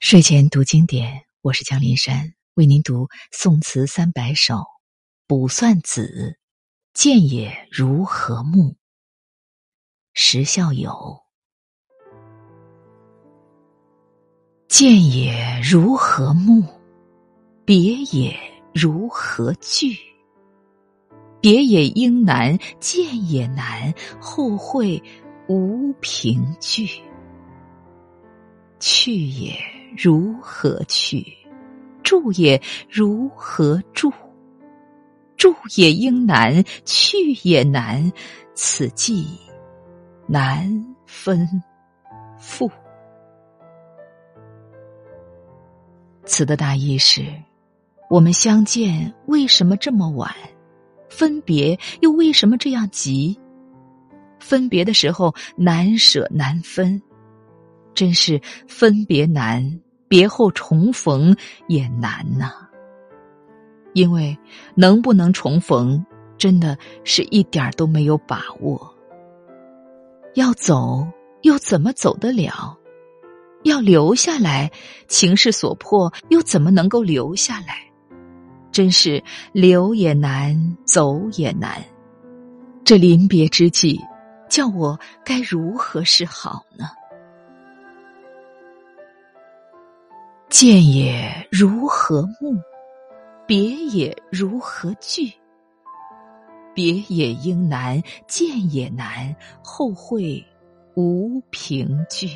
睡前读经典，我是江林山，为您读宋词三百首《卜算子》，见也如何目？石孝友。见也如何目？别也如何惧？别也应难，见也难，后会无凭据。去也。如何去？住也如何住？住也应难，去也难，此际难分复。词的大意是：我们相见为什么这么晚？分别又为什么这样急？分别的时候难舍难分。真是分别难，别后重逢也难呐。因为能不能重逢，真的是一点儿都没有把握。要走又怎么走得了？要留下来，情势所迫，又怎么能够留下来？真是留也难，走也难。这临别之际，叫我该如何是好呢？见也如何目？别也如何惧？别也应难，见也难，后会无凭据。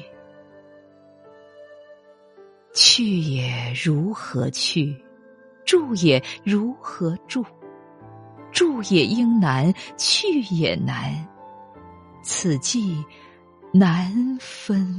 去也如何去？住也如何住？住也应难，去也难，此际难分。